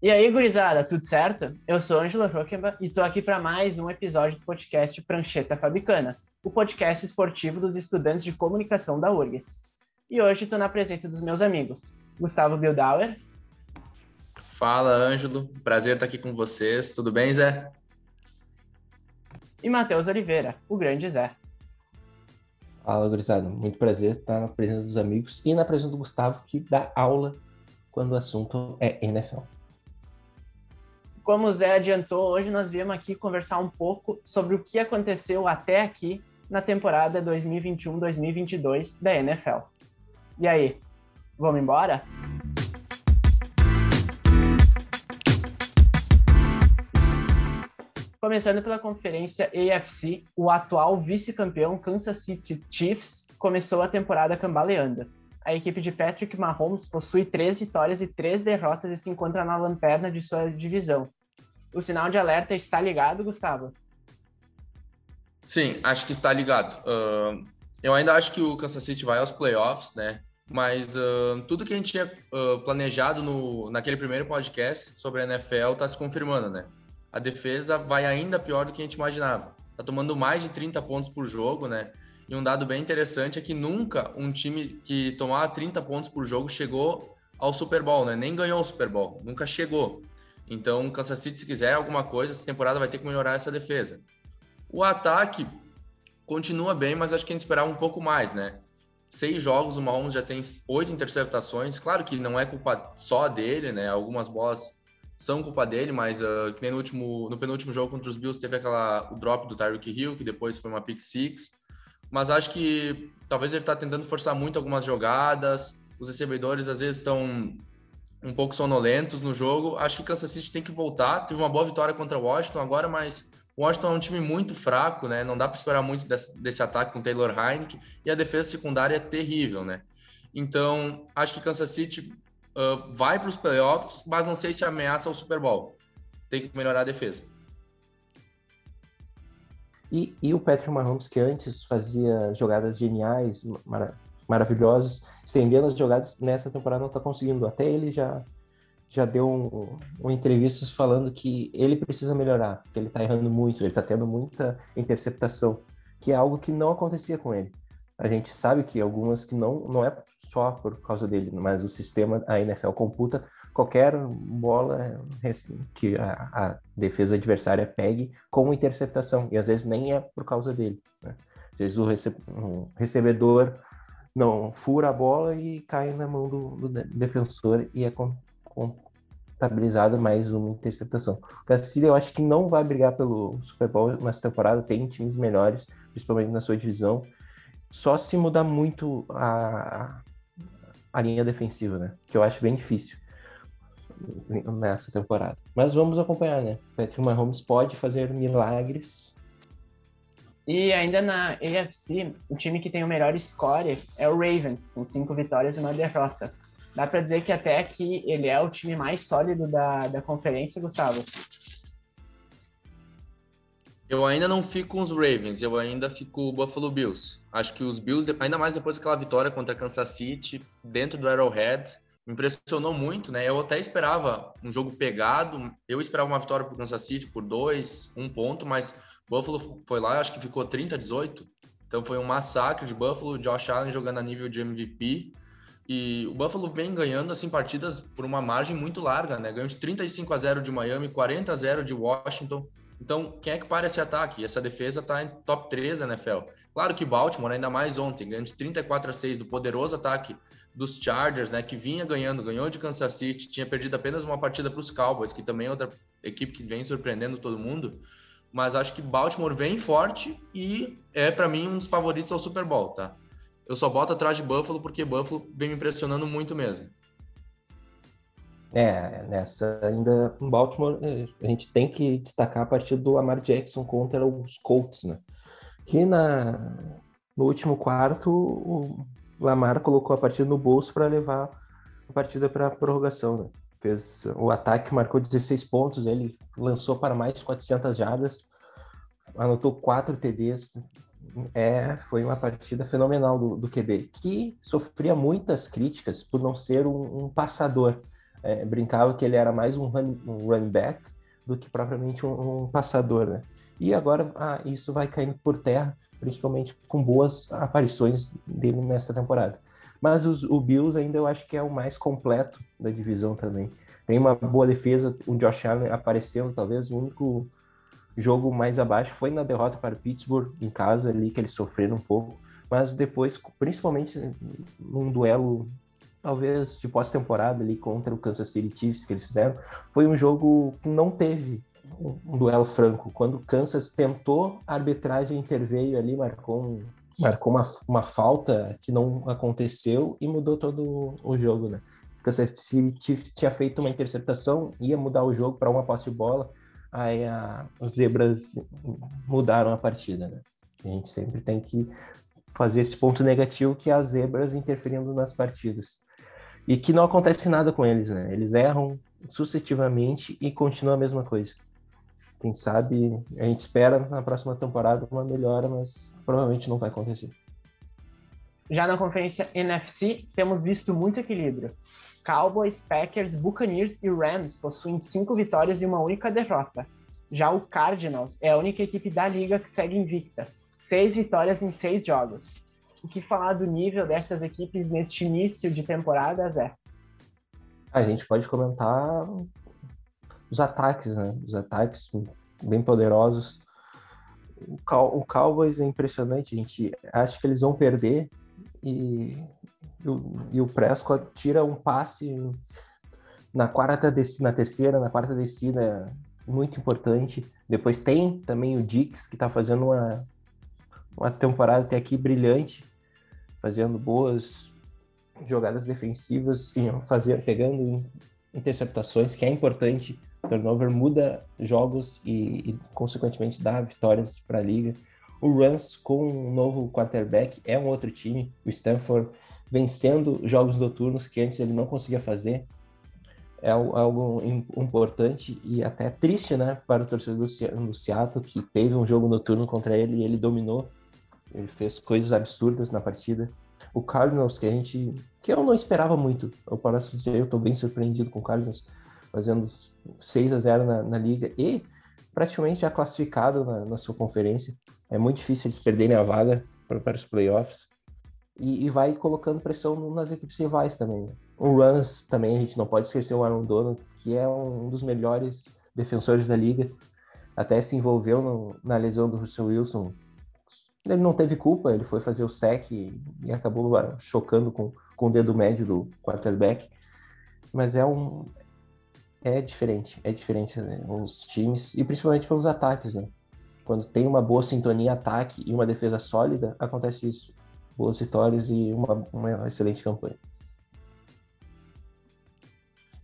E aí, gurizada, tudo certo? Eu sou Ângelo Joquemba e tô aqui para mais um episódio do podcast Prancheta Fabicana, o podcast esportivo dos estudantes de comunicação da URGS. E hoje tô na presença dos meus amigos, Gustavo Bildauer. Fala, Ângelo. Prazer estar aqui com vocês. Tudo bem, Zé? E Matheus Oliveira, o grande Zé. Fala, gurizada. Muito prazer estar na presença dos amigos e na presença do Gustavo, que dá aula quando o assunto é NFL. Como o Zé adiantou, hoje nós viemos aqui conversar um pouco sobre o que aconteceu até aqui na temporada 2021-2022 da NFL. E aí, vamos embora? Começando pela conferência AFC, o atual vice-campeão Kansas City Chiefs começou a temporada cambaleando. A equipe de Patrick Mahomes possui três vitórias e três derrotas e se encontra na lanterna de sua divisão, o sinal de alerta está ligado, Gustavo? Sim, acho que está ligado. Uh, eu ainda acho que o Kansas City vai aos playoffs, né? Mas uh, tudo que a gente tinha uh, planejado no, naquele primeiro podcast sobre a NFL está se confirmando, né? A defesa vai ainda pior do que a gente imaginava. Tá tomando mais de 30 pontos por jogo, né? E um dado bem interessante é que nunca um time que tomava 30 pontos por jogo chegou ao Super Bowl, né? Nem ganhou o Super Bowl, nunca chegou. Então, Kansas City, se quiser alguma coisa, essa temporada vai ter que melhorar essa defesa. O ataque continua bem, mas acho que a gente esperava um pouco mais, né? Seis jogos, o Mahomes já tem oito interceptações. Claro que não é culpa só dele, né? Algumas bolas são culpa dele, mas uh, que nem no último, no penúltimo jogo contra os Bills teve aquela o drop do Tyreek Hill, que depois foi uma pick six. Mas acho que talvez ele está tentando forçar muito algumas jogadas. Os recebedores às vezes estão um pouco sonolentos no jogo. Acho que Kansas City tem que voltar. Teve uma boa vitória contra o Washington agora, mas o Washington é um time muito fraco, né? Não dá para esperar muito desse, desse, ataque com Taylor Heineken e a defesa secundária é terrível, né? Então, acho que Kansas City uh, vai para os playoffs, mas não sei se ameaça o Super Bowl. Tem que melhorar a defesa. E, e o Patrick Mahomes, que antes fazia jogadas geniais, maravilhosos, estendendo as jogadas nessa temporada não está conseguindo. Até ele já já deu um, um entrevista falando que ele precisa melhorar, que ele está errando muito, ele está tendo muita interceptação, que é algo que não acontecia com ele. A gente sabe que algumas que não não é só por causa dele, mas o sistema a NFL computa qualquer bola que a, a defesa adversária pegue como interceptação e às vezes nem é por causa dele. Né? Às vezes o, rece o recebedor não fura a bola e cai na mão do, do defensor e é contabilizada mais uma interceptação. O Kansas eu acho que não vai brigar pelo Super Bowl nessa temporada, tem times melhores, principalmente na sua divisão. Só se mudar muito a, a linha defensiva, né? Que eu acho bem difícil nessa temporada. Mas vamos acompanhar, né? Patrick Mahomes pode fazer milagres e ainda na AFC, o time que tem o melhor score é o Ravens, com cinco vitórias e uma derrota. Dá para dizer que até aqui ele é o time mais sólido da, da conferência, Gustavo? Eu ainda não fico com os Ravens, eu ainda fico com o Buffalo Bills. Acho que os Bills, ainda mais depois daquela vitória contra Kansas City, dentro do Arrowhead, impressionou muito, né? Eu até esperava um jogo pegado, eu esperava uma vitória para Kansas City por dois, um ponto, mas Buffalo foi lá, acho que ficou 30 a 18. Então foi um massacre de Buffalo, Josh Allen jogando a nível de MVP. E o Buffalo vem ganhando assim partidas por uma margem muito larga, né? Ganhou de 35 a 0 de Miami, 40 a 0 de Washington. Então, quem é que para esse ataque? Essa defesa está em top 3 da NFL. Claro que Baltimore, ainda mais ontem, ganhou de 34 a 6 do poderoso ataque dos Chargers, né? Que vinha ganhando, ganhou de Kansas City, tinha perdido apenas uma partida para os Cowboys, que também é outra equipe que vem surpreendendo todo mundo mas acho que Baltimore vem forte e é para mim um dos favoritos ao Super Bowl, tá? Eu só boto atrás de Buffalo porque Buffalo vem me impressionando muito mesmo. É, nessa ainda Baltimore a gente tem que destacar a partida do Lamar Jackson contra os Colts, né? Que na no último quarto o Lamar colocou a partida no bolso para levar a partida para prorrogação, né? Fez o ataque, marcou 16 pontos, ele lançou para mais de 400 jardas, anotou quatro TDs. É, foi uma partida fenomenal do, do QB, que sofria muitas críticas por não ser um, um passador. é, brincava que ele era mais um, run, um running back do que propriamente um, um passador, né? E agora ah, isso vai caindo por terra, principalmente com boas aparições dele nessa temporada. Mas os, o Bills ainda eu acho que é o mais completo da divisão também. Tem uma boa defesa, o Josh Allen aparecendo, talvez o único jogo mais abaixo foi na derrota para Pittsburgh em casa ali que eles sofreram um pouco, mas depois, principalmente num duelo talvez de pós-temporada ali contra o Kansas City Chiefs que eles fizeram, foi um jogo que não teve um, duelo franco. Quando o Kansas tentou, a arbitragem interveio ali, marcou, um, marcou uma, uma falta que não aconteceu e mudou todo o jogo, né? City Chiefs tinha feito uma interceptação, ia mudar o jogo para uma posse de bola, aí a, os zebras mudaram a partida, né? A gente sempre tem que fazer esse ponto negativo que é as zebras interferindo nas partidas. E que não acontece nada com eles, né? Eles erram sucessivamente e continua a mesma coisa. Quem sabe a gente espera na próxima temporada uma melhora, mas provavelmente não vai acontecer. Já na conferência NFC, temos visto muito equilíbrio. Cowboys, Packers, Buccaneers e Rams possuem cinco vitórias e uma única derrota. Já o Cardinals é a única equipe da liga que segue invicta, seis vitórias em seis jogos. O que falar do nível dessas equipes neste início de temporada, Zé? A gente pode comentar os ataques, né? Os ataques bem poderosos. O, o Cowboys é impressionante, a gente acha que eles vão perder e e o, e o Prescott tira um passe na quarta descida, na terceira, na quarta descida, muito importante. Depois tem também o Dix, que está fazendo uma, uma temporada até aqui brilhante, fazendo boas jogadas defensivas e fazer, pegando interceptações, que é importante. Turnover muda jogos e, e consequentemente, dá vitórias para a liga. O Rams, com um novo quarterback, é um outro time. O Stanford vencendo jogos noturnos que antes ele não conseguia fazer. É algo importante e até triste, né, para o torcedor do Seattle, que teve um jogo noturno contra ele e ele dominou. Ele fez coisas absurdas na partida. O Cardinals, que a gente. que eu não esperava muito, eu posso dizer, eu estou bem surpreendido com o Cardinals, fazendo 6 a 0 na, na liga e praticamente já classificado na, na, sua conferência. É muito difícil eles perderem a vaga para, para os playoffs e, e, vai colocando pressão nas equipes rivais também. Né? O Runs também, a gente não pode esquecer o Aaron Donald, que é um dos melhores defensores da liga, até se envolveu no, na lesão do Russell Wilson. Ele não teve culpa, ele foi fazer o sec e, e acabou chocando com, com o dedo médio do quarterback. Mas é um. É diferente, é diferente né? os times, e principalmente pelos ataques, né? Quando tem uma boa sintonia ataque e uma defesa sólida, acontece isso boas vitórias e uma, uma excelente campanha.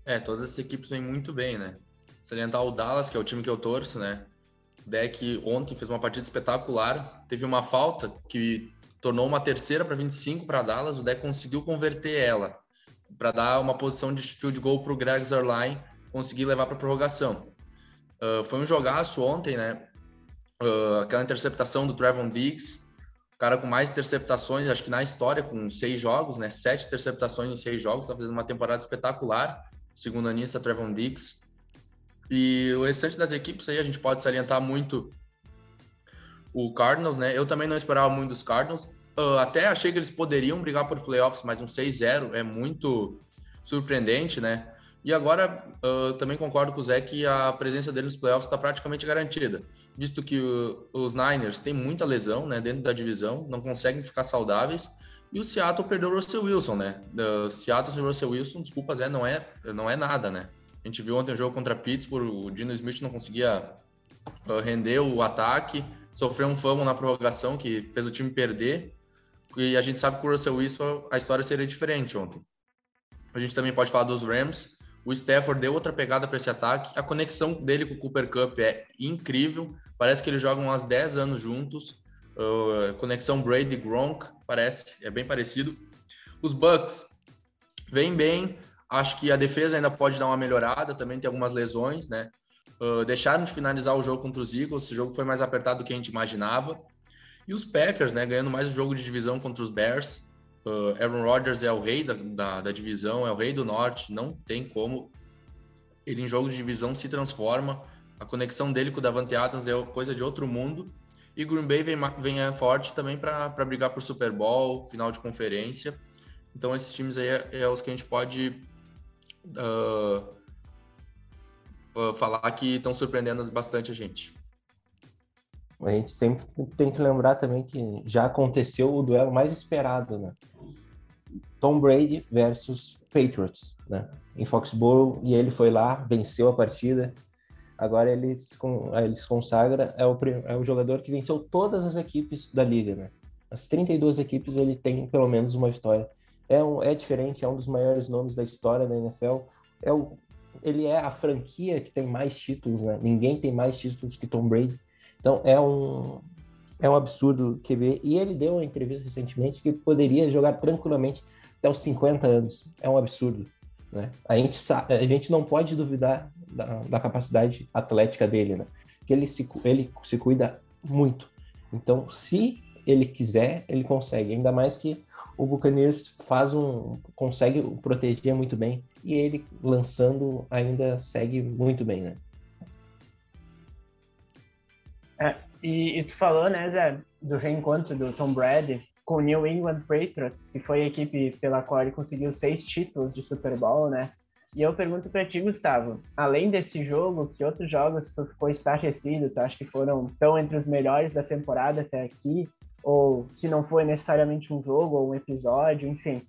É, todas as equipes vêm muito bem, né? Salientar o Dallas, que é o time que eu torço, né? Deck ontem fez uma partida espetacular, teve uma falta que tornou uma terceira para 25 para Dallas, o deck conseguiu converter ela para dar uma posição de field goal para o Greg Zerline conseguir levar para prorrogação. Uh, foi um jogaço ontem, né? Uh, aquela interceptação do Trevon Diggs, cara com mais interceptações, acho que na história, com seis jogos, né? Sete interceptações em seis jogos, tá fazendo uma temporada espetacular. Segundo anista, Trevon Diggs. E o restante das equipes aí, a gente pode salientar muito o Cardinals, né? Eu também não esperava muito dos Cardinals. Uh, até achei que eles poderiam brigar por playoffs, mas um 6-0 é muito surpreendente, né? E agora, uh, também concordo com o Zé que a presença dele nos playoffs está praticamente garantida, visto que o, os Niners têm muita lesão né, dentro da divisão, não conseguem ficar saudáveis, e o Seattle perdeu o Russell Wilson, né? Uh, Seattle sem Russell Wilson, desculpa, Zé, não é, não é nada, né? A gente viu ontem o jogo contra Pittsburgh, o Dino Smith não conseguia uh, render o ataque, sofreu um fumble na prorrogação que fez o time perder, e a gente sabe que com o Russell Wilson a história seria diferente ontem. A gente também pode falar dos Rams, o Stafford deu outra pegada para esse ataque. A conexão dele com o Cooper Cup é incrível. Parece que eles jogam há 10 anos juntos. Uh, conexão Brady Gronk, parece, é bem parecido. Os Bucks vêm bem. Acho que a defesa ainda pode dar uma melhorada. Também tem algumas lesões, né? Uh, deixaram de finalizar o jogo contra os Eagles. Esse jogo foi mais apertado do que a gente imaginava. E os Packers, né? Ganhando mais o jogo de divisão contra os Bears. Uh, Aaron Rodgers é o rei da, da, da, divisão, é o rei do norte, não tem como. Ele em jogo de divisão se transforma. A conexão dele com o Davante Adams é coisa de outro mundo. E Green Bay vem, vem forte também para brigar por Super Bowl, final de conferência. Então esses times aí é, é os que a gente pode uh, falar que estão surpreendendo bastante a gente. A gente sempre tem que lembrar também que já aconteceu o duelo mais esperado, né? Tom Brady versus Patriots, né? Em Foxborough, e ele foi lá, venceu a partida. Agora ele se, ele se consagra, é o, é o jogador que venceu todas as equipes da liga, né? As 32 equipes ele tem pelo menos uma vitória. É, um, é diferente, é um dos maiores nomes da história da NFL. É o, ele é a franquia que tem mais títulos, né? Ninguém tem mais títulos que Tom Brady. Então é um, é um absurdo QB. E ele deu uma entrevista recentemente que poderia jogar tranquilamente até os 50 anos. É um absurdo. Né? A, gente sabe, a gente não pode duvidar da, da capacidade atlética dele, né? Que ele se, ele se cuida muito. Então, se ele quiser, ele consegue. Ainda mais que o Buccaneers faz um consegue proteger muito bem e ele lançando ainda segue muito bem, né? É, e, e, tu falou, né, Zé, do reencontro do Tom Brady com o New England Patriots, que foi a equipe pela qual ele conseguiu seis títulos de Super Bowl, né? E eu pergunto para ti, Gustavo, além desse jogo, que outros jogos tu ficou estarrecido, tu acha que foram tão entre os melhores da temporada até aqui? Ou se não foi necessariamente um jogo ou um episódio, enfim.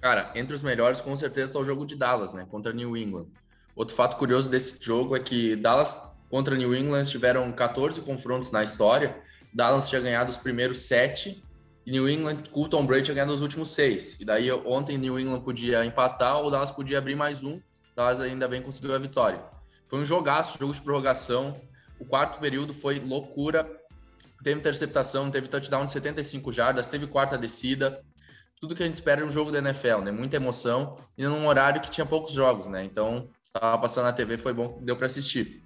Cara, entre os melhores, com certeza, está o jogo de Dallas, né? Contra New England. Outro fato curioso desse jogo é que Dallas Contra New England tiveram 14 confrontos na história. Dallas tinha ganhado os primeiros sete e New England o Tom Brady tinha ganhado os últimos seis. E daí ontem New England podia empatar ou Dallas podia abrir mais um. Dallas ainda bem conseguiu a vitória. Foi um jogaço, jogo de prorrogação. O quarto período foi loucura. Teve interceptação, teve touchdown de 75 jardas, teve quarta descida. Tudo que a gente espera de um jogo da NFL, né? Muita emoção e num horário que tinha poucos jogos, né? Então, tava passando na TV, foi bom, deu para assistir.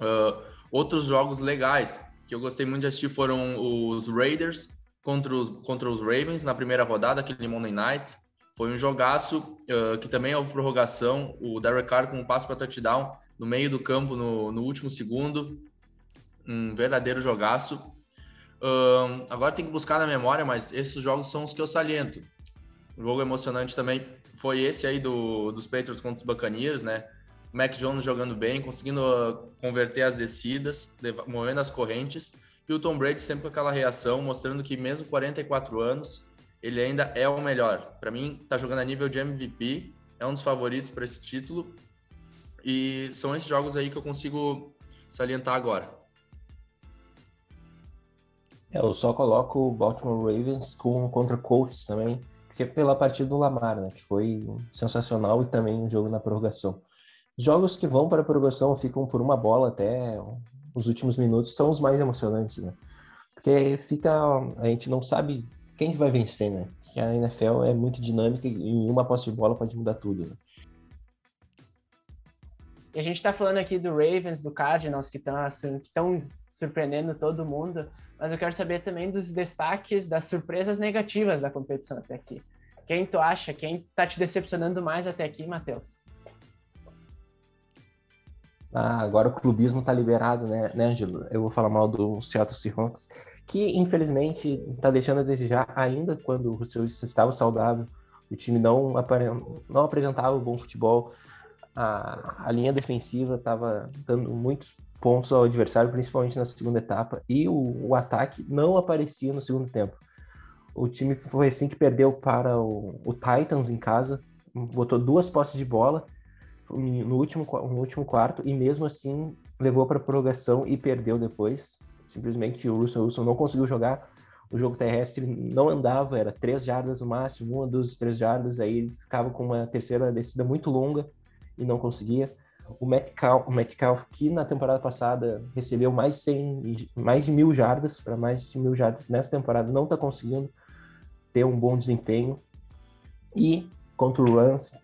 Uh, outros jogos legais que eu gostei muito de assistir foram os Raiders contra os, contra os Ravens na primeira rodada, aquele Monday Night. Foi um jogaço uh, que também houve prorrogação. O Derek Carr com um passo para touchdown no meio do campo no, no, último segundo. Um verdadeiro jogaço. Uh, agora tem que buscar na memória, mas esses jogos são os que eu saliento. O jogo emocionante também foi esse aí do, dos Patriots contra os Buccaneers, né? Mac Jones jogando bem, conseguindo uh, converter as descidas, movendo as correntes. E o Tom Brady sempre com aquela reação, mostrando que mesmo 44 anos, ele ainda é o melhor. Para mim, tá jogando a nível de MVP, é um dos favoritos para esse título. E são esses jogos aí que eu consigo salientar agora. É, eu só coloco o Baltimore Ravens com, contra Colts também, porque pela partida do Lamar, né, que foi sensacional e também um jogo na prorrogação. Jogos que vão para a prorrogação ficam por uma bola até os últimos minutos são os mais emocionantes, né? Porque fica a gente não sabe quem vai vencer, né? Que a NFL é muito dinâmica e uma posse de bola pode mudar tudo. Né? E a gente está falando aqui do Ravens, do Cardinals, que estão surpreendendo todo mundo, mas eu quero saber também dos destaques das surpresas negativas da competição até aqui. Quem tu acha? Quem está te decepcionando mais até aqui, Matheus? Ah, agora o clubismo tá liberado, né, né, Angelo? Eu vou falar mal do Seattle Seahawks, que infelizmente tá deixando a desejar ainda quando o Russell estava saudável. O time não, não apresentava bom futebol. A, a linha defensiva estava dando muitos pontos ao adversário, principalmente na segunda etapa, e o, o ataque não aparecia no segundo tempo. O time foi assim que perdeu para o, o Titans em casa, botou duas posses de bola no último, no último quarto e mesmo assim levou para prorrogação e perdeu depois. Simplesmente o Russell Wilson não conseguiu jogar. O jogo terrestre não andava, era três jardas no máximo, uma, duas, três jardas. Aí ele ficava com uma terceira descida muito longa e não conseguia. O Metcalf, o Metcalf que na temporada passada recebeu mais, 100, mais de mil jardas, para mais de mil jardas, nessa temporada não está conseguindo ter um bom desempenho. E contra o Rams,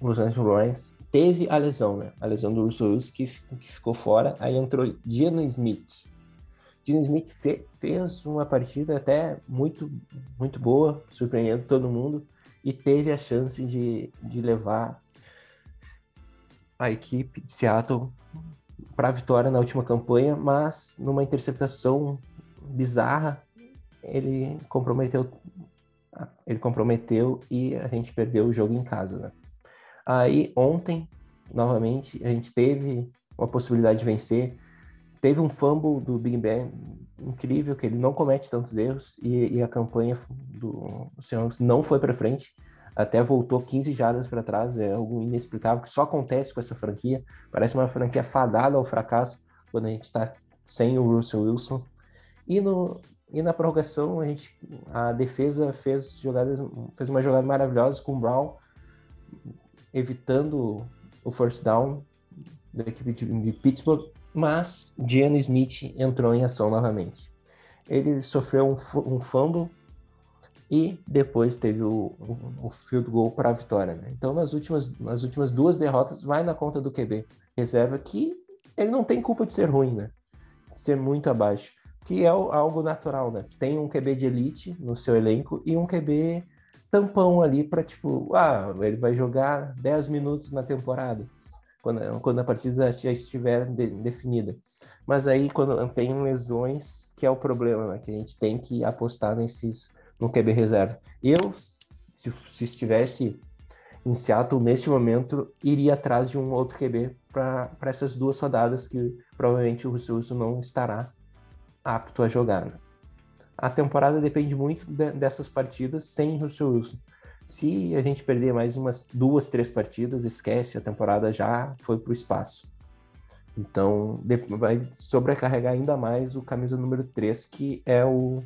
os Angeles Rams, teve a lesão, né? A lesão do Russell Wilson que, que ficou fora. Aí entrou Geno Smith. Gene Smith fe fez uma partida até muito, muito boa, surpreendendo todo mundo, e teve a chance de, de levar a equipe de Seattle para a vitória na última campanha, mas numa interceptação bizarra, ele comprometeu ele comprometeu e a gente perdeu o jogo em casa, né? Aí ontem, novamente, a gente teve uma possibilidade de vencer. Teve um fumble do Big Ben incrível, que ele não comete tantos erros e, e a campanha do Seahawks não foi para frente. Até voltou 15 jardas para trás, é algo inexplicável que só acontece com essa franquia. Parece uma franquia fadada ao fracasso quando a gente está sem o Russell Wilson. E, no, e na prorrogação, a, gente, a defesa fez, jogadas, fez uma jogada maravilhosa com o Brown, evitando o first down da equipe de, de Pittsburgh, mas Gianni Smith entrou em ação novamente. Ele sofreu um, um fumble e depois teve o, o, o field goal para a vitória. Né? Então, nas últimas, nas últimas duas derrotas, vai na conta do QB reserva, que ele não tem culpa de ser ruim, né? Ser muito abaixo. Que é algo natural, né? Tem um QB de elite no seu elenco e um QB tampão ali para, tipo, ah, ele vai jogar 10 minutos na temporada, quando, quando a partida já estiver de, definida. Mas aí, quando tem lesões, que é o problema, né? Que a gente tem que apostar nesses no QB reserva. Eu, se, se estivesse em Seattle neste momento, iria atrás de um outro QB para essas duas rodadas que provavelmente o Russell Wilson não estará apto a jogar. Né? A temporada depende muito de, dessas partidas sem Russell Wilson. Se a gente perder mais umas duas, três partidas, esquece, a temporada já foi para o espaço. Então, vai sobrecarregar ainda mais o camisa número 3, que é o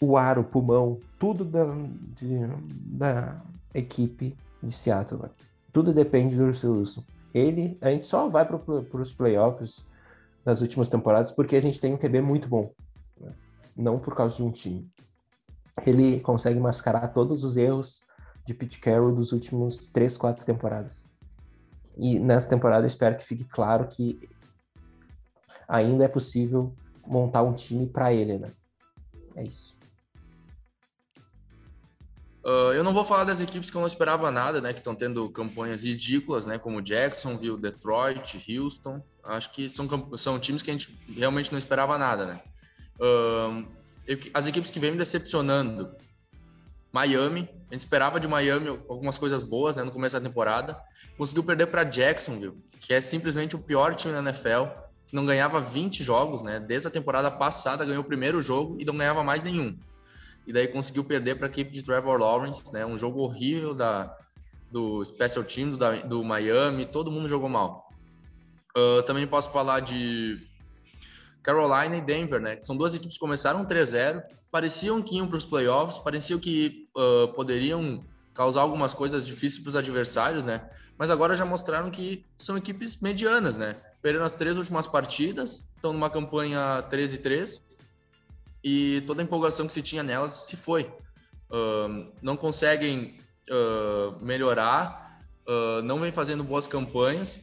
o ar, o pulmão, tudo da, de, da equipe de Seattle. Tudo depende do Russell Wilson. Ele, a gente só vai para os playoffs nas últimas temporadas porque a gente tem um QB muito bom, né? não por causa de um time. Ele consegue mascarar todos os erros de Pete Carroll dos últimos três, quatro temporadas. E nessa temporada eu espero que fique claro que ainda é possível montar um time para ele, né? É isso. Uh, eu não vou falar das equipes que eu não esperava nada, né? Que estão tendo campanhas ridículas, né? Como Jacksonville, Detroit, Houston. Acho que são, são times que a gente realmente não esperava nada, né? Uh, as equipes que vêm me decepcionando. Miami, a gente esperava de Miami algumas coisas boas né, no começo da temporada. Conseguiu perder para Jacksonville, que é simplesmente o pior time da NFL, que não ganhava 20 jogos, né? Desde a temporada passada ganhou o primeiro jogo e não ganhava mais nenhum e daí conseguiu perder para a equipe de Trevor Lawrence, né? Um jogo horrível da, do Special Team do, do Miami, todo mundo jogou mal. Uh, também posso falar de Carolina e Denver, né? São duas equipes que começaram 3-0, pareciam que iam para os playoffs, pareciam que uh, poderiam causar algumas coisas difíceis para os adversários, né? Mas agora já mostraram que são equipes medianas, né? Perderam as três últimas partidas, estão numa campanha 13-3 e toda a empolgação que se tinha nelas se foi. Uh, não conseguem uh, melhorar, uh, não vem fazendo boas campanhas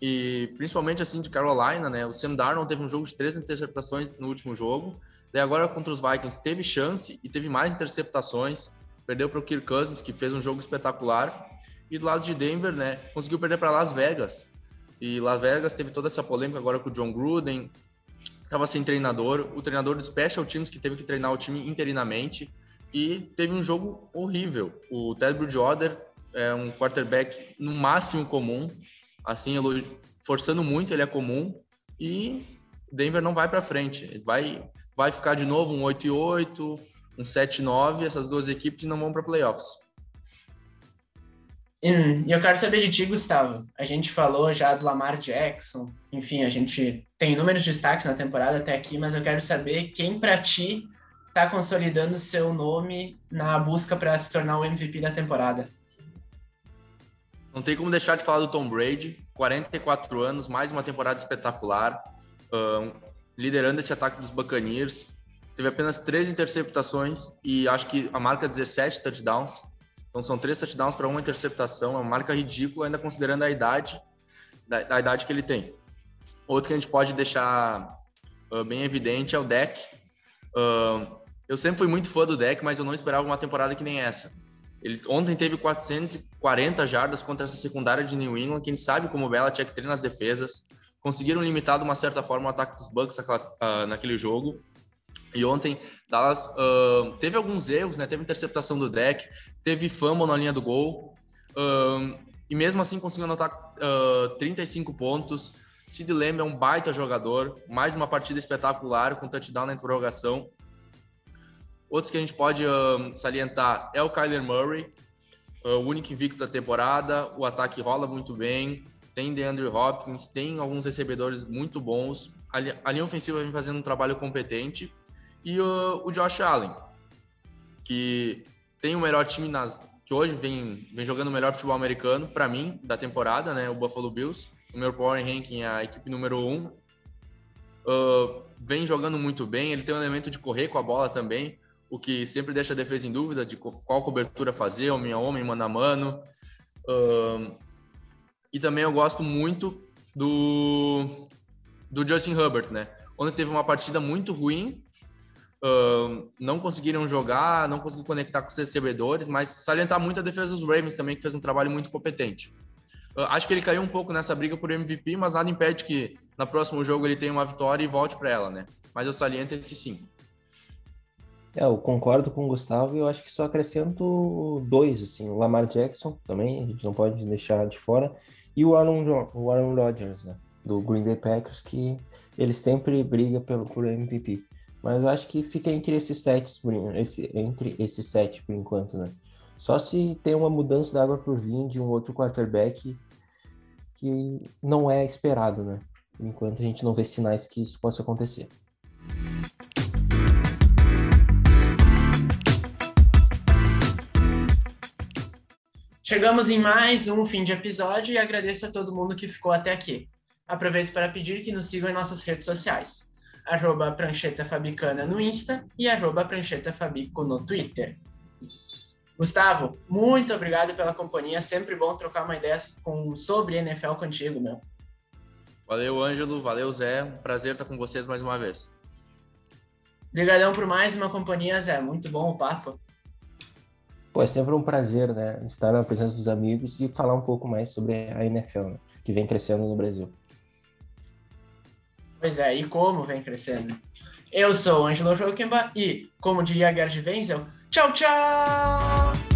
e principalmente assim de Carolina, né? O Sam Darnold teve um jogo de três interceptações no último jogo, daí agora contra os Vikings teve chance e teve mais interceptações, perdeu para o Kirk Cousins que fez um jogo espetacular e do lado de Denver, né? Conseguiu perder para Las Vegas e Las Vegas teve toda essa polêmica agora com o John Gruden, estava sem treinador, o treinador do Special Teams que teve que treinar o time interinamente e teve um jogo horrível. O Ted Bridgewater é um quarterback no máximo comum, assim, forçando muito, ele é comum e Denver não vai para frente. Vai vai ficar de novo um 8 e 8, um 7 e 9, essas duas equipes não vão para playoffs. Hum, e eu quero saber de ti, Gustavo. A gente falou já do Lamar Jackson, enfim, a gente tem inúmeros destaques na temporada até aqui, mas eu quero saber quem para ti está consolidando seu nome na busca para se tornar o MVP da temporada. Não tem como deixar de falar do Tom Brady, 44 anos, mais uma temporada espetacular, um, liderando esse ataque dos Buccaneers. Teve apenas três interceptações e acho que a marca 17 touchdowns então são três touchdowns para uma interceptação, é uma marca ridícula, ainda considerando a idade, da, a idade que ele tem. Outro que a gente pode deixar uh, bem evidente é o deck. Uh, eu sempre fui muito fã do deck, mas eu não esperava uma temporada que nem essa. Ele ontem teve 440 jardas contra essa secundária de New England, que gente sabe como o Belichick treina as defesas. Conseguiram limitar de uma certa forma o ataque dos Bucks uh, naquele jogo. E ontem, Dallas uh, teve alguns erros, né? Teve interceptação do deck, teve fumble na linha do gol. Uh, e mesmo assim conseguiu anotar uh, 35 pontos. Sid Lamb é um baita jogador, mais uma partida espetacular com touchdown na interrogação. Outros que a gente pode salientar é o Kyler Murray, o único invicto da temporada. O ataque rola muito bem. Tem DeAndre Hopkins, tem alguns recebedores muito bons. A, linha ofensiva vem fazendo um trabalho competente. E uh, o Josh Allen, que tem o melhor time nas, que hoje vem, vem jogando o melhor futebol americano, para mim, da temporada, né? O Buffalo Bills. O meu Power Ranking é a equipe número um. Uh, vem jogando muito bem, ele tem um elemento de correr com a bola também o que sempre deixa a defesa em dúvida de qual cobertura fazer, homem a homem, mano a mano. Uh, e também eu gosto muito do, do Justin Herbert, né? Onde teve uma partida muito ruim, não conseguiram jogar, não conseguiram conectar com os recebedores, mas salientar muito a defesa dos Ravens também, que fez um trabalho muito competente. Uh, acho que ele caiu um pouco nessa briga por MVP, mas nada impede que no próximo jogo ele tenha uma vitória e volte para ela, né? Mas eu saliento esse sim. É, eu concordo com o Gustavo e eu acho que só acrescento dois, assim, o Lamar Jackson também, a gente não pode deixar de fora, e o Aaron, o Aaron Rodgers, né, do Green Bay Packers, que ele sempre briga pelo, por MVP. Mas eu acho que fica entre esses sete, esse, entre esses sete por enquanto, né? Só se tem uma mudança da água por vinho de um outro quarterback que não é esperado, né? Por enquanto a gente não vê sinais que isso possa acontecer. Chegamos em mais um fim de episódio e agradeço a todo mundo que ficou até aqui. Aproveito para pedir que nos sigam em nossas redes sociais, arroba prancheta no Insta e arroba pranchetafabico no Twitter. Gustavo, muito obrigado pela companhia, sempre bom trocar uma ideia com, sobre NFL contigo, meu. Valeu, Ângelo, valeu, Zé, um prazer estar com vocês mais uma vez. Obrigadão por mais uma companhia, Zé, muito bom o papo. Pô, é sempre um prazer, né, estar na presença dos amigos e falar um pouco mais sobre a NFL, né, que vem crescendo no Brasil. Pois é, e como vem crescendo. Eu sou o Angelo Joquemba e, como diria Gerd Wenzel, tchau, tchau!